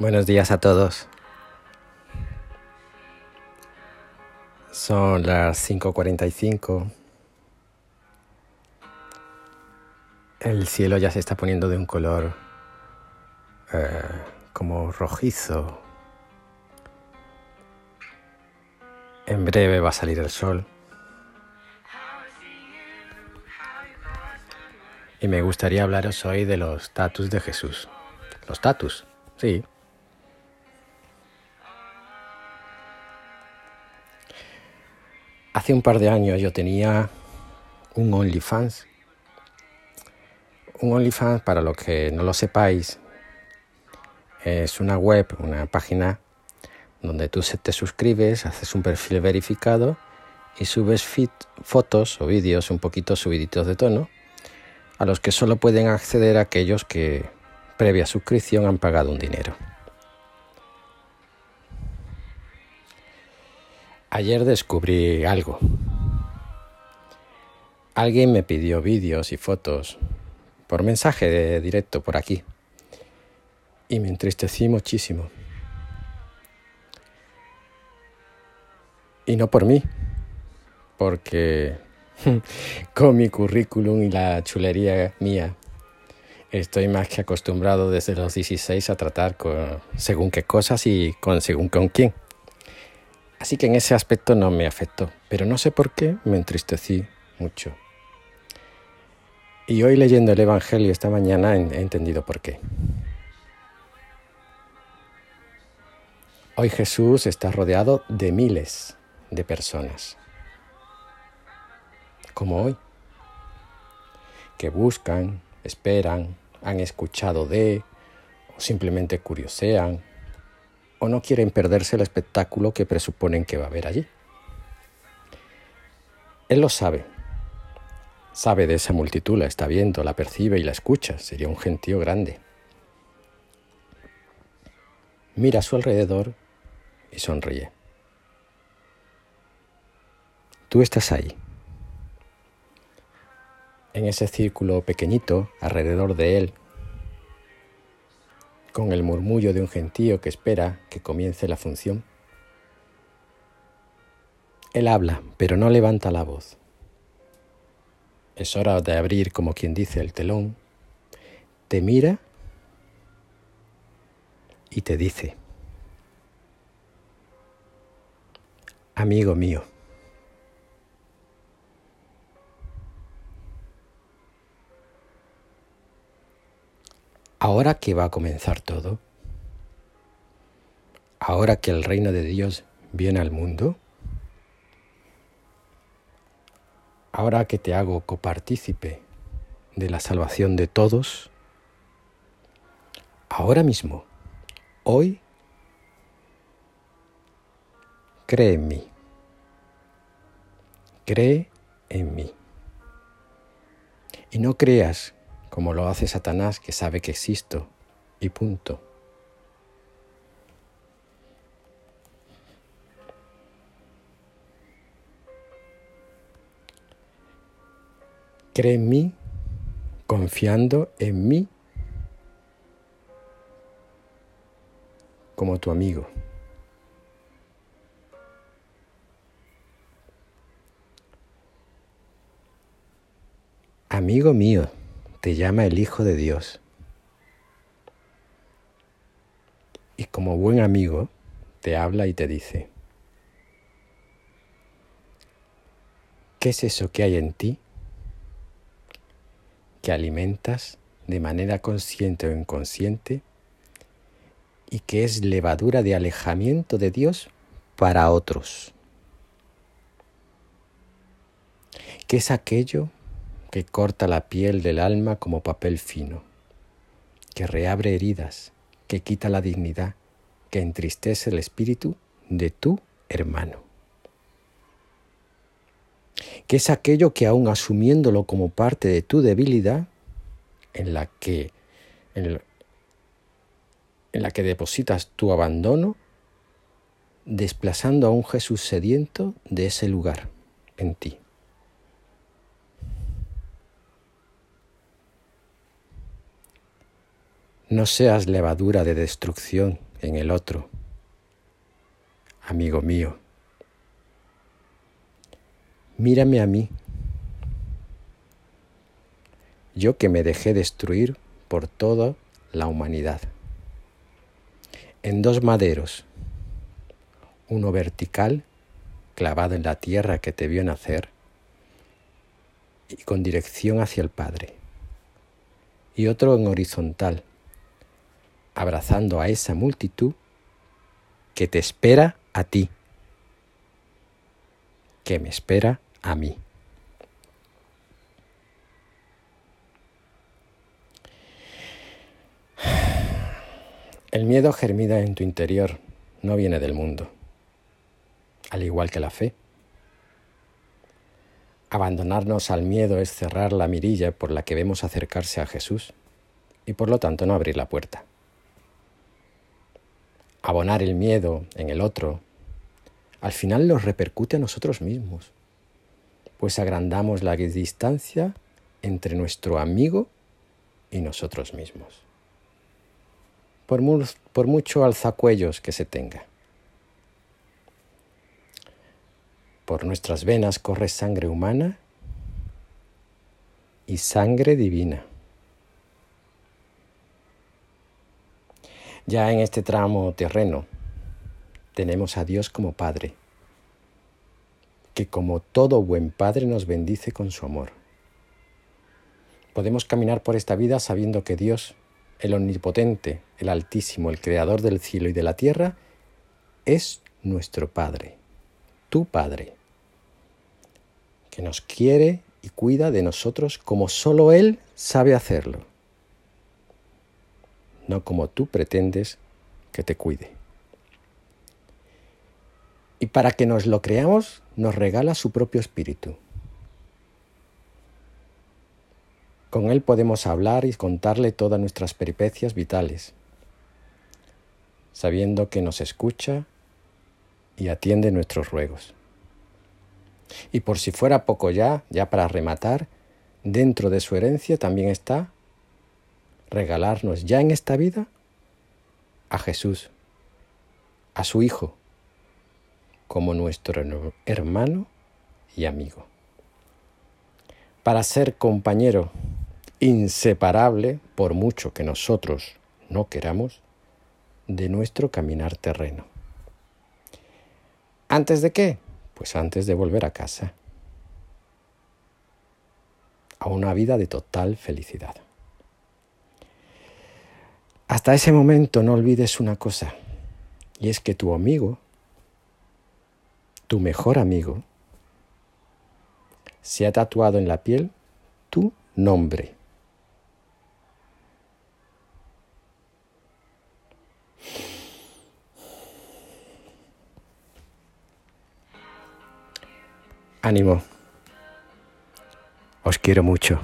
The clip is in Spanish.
Buenos días a todos. Son las 5.45. El cielo ya se está poniendo de un color eh, como rojizo. En breve va a salir el sol. Y me gustaría hablaros hoy de los tatus de Jesús. Los tatus, sí. Hace un par de años yo tenía un OnlyFans. Un OnlyFans, para los que no lo sepáis, es una web, una página donde tú te suscribes, haces un perfil verificado y subes fotos o vídeos un poquito subiditos de tono a los que solo pueden acceder aquellos que previa suscripción han pagado un dinero. Ayer descubrí algo. Alguien me pidió vídeos y fotos por mensaje de directo por aquí y me entristecí muchísimo. Y no por mí, porque con mi currículum y la chulería mía estoy más que acostumbrado desde los 16 a tratar con según qué cosas y con según con quién. Así que en ese aspecto no me afectó, pero no sé por qué me entristecí mucho. Y hoy leyendo el Evangelio esta mañana he entendido por qué. Hoy Jesús está rodeado de miles de personas, como hoy, que buscan, esperan, han escuchado de, o simplemente curiosean, o no quieren perderse el espectáculo que presuponen que va a haber allí. Él lo sabe. Sabe de esa multitud, la está viendo, la percibe y la escucha. Sería un gentío grande. Mira a su alrededor y sonríe. Tú estás ahí, en ese círculo pequeñito alrededor de él, con el murmullo de un gentío que espera que comience la función. Él habla, pero no levanta la voz. Es hora de abrir, como quien dice, el telón. Te mira y te dice, amigo mío, ahora que va a comenzar todo, ahora que el reino de Dios viene al mundo, ahora que te hago copartícipe de la salvación de todos, ahora mismo, hoy, cree en mí, cree en mí. Y no creas como lo hace Satanás que sabe que existo y punto. Cree en mí confiando en mí como tu amigo. Amigo mío te llama el Hijo de Dios. Y como buen amigo, te habla y te dice, ¿qué es eso que hay en ti que alimentas de manera consciente o inconsciente y que es levadura de alejamiento de Dios para otros? ¿Qué es aquello que corta la piel del alma como papel fino, que reabre heridas, que quita la dignidad, que entristece el espíritu de tu hermano. Que es aquello que aún asumiéndolo como parte de tu debilidad, en la que, en, en la que depositas tu abandono, desplazando a un Jesús sediento de ese lugar en ti. No seas levadura de destrucción en el otro. Amigo mío, mírame a mí, yo que me dejé destruir por toda la humanidad, en dos maderos, uno vertical, clavado en la tierra que te vio nacer, y con dirección hacia el Padre, y otro en horizontal, abrazando a esa multitud que te espera a ti, que me espera a mí. El miedo germina en tu interior, no viene del mundo, al igual que la fe. Abandonarnos al miedo es cerrar la mirilla por la que vemos acercarse a Jesús y por lo tanto no abrir la puerta. Abonar el miedo en el otro, al final nos repercute a nosotros mismos, pues agrandamos la distancia entre nuestro amigo y nosotros mismos. Por, por mucho alzacuellos que se tenga. Por nuestras venas corre sangre humana y sangre divina. Ya en este tramo terreno tenemos a Dios como Padre, que como todo buen Padre nos bendice con su amor. Podemos caminar por esta vida sabiendo que Dios, el Omnipotente, el Altísimo, el Creador del cielo y de la tierra, es nuestro Padre, tu Padre que nos quiere y cuida de nosotros como solo Él sabe hacerlo, no como tú pretendes que te cuide. Y para que nos lo creamos, nos regala su propio espíritu. Con Él podemos hablar y contarle todas nuestras peripecias vitales, sabiendo que nos escucha y atiende nuestros ruegos. Y por si fuera poco ya, ya para rematar, dentro de su herencia también está regalarnos ya en esta vida a Jesús, a su Hijo, como nuestro hermano y amigo. Para ser compañero inseparable, por mucho que nosotros no queramos, de nuestro caminar terreno. ¿Antes de qué? Pues antes de volver a casa, a una vida de total felicidad. Hasta ese momento no olvides una cosa, y es que tu amigo, tu mejor amigo, se ha tatuado en la piel tu nombre. Ánimo. Os quiero mucho.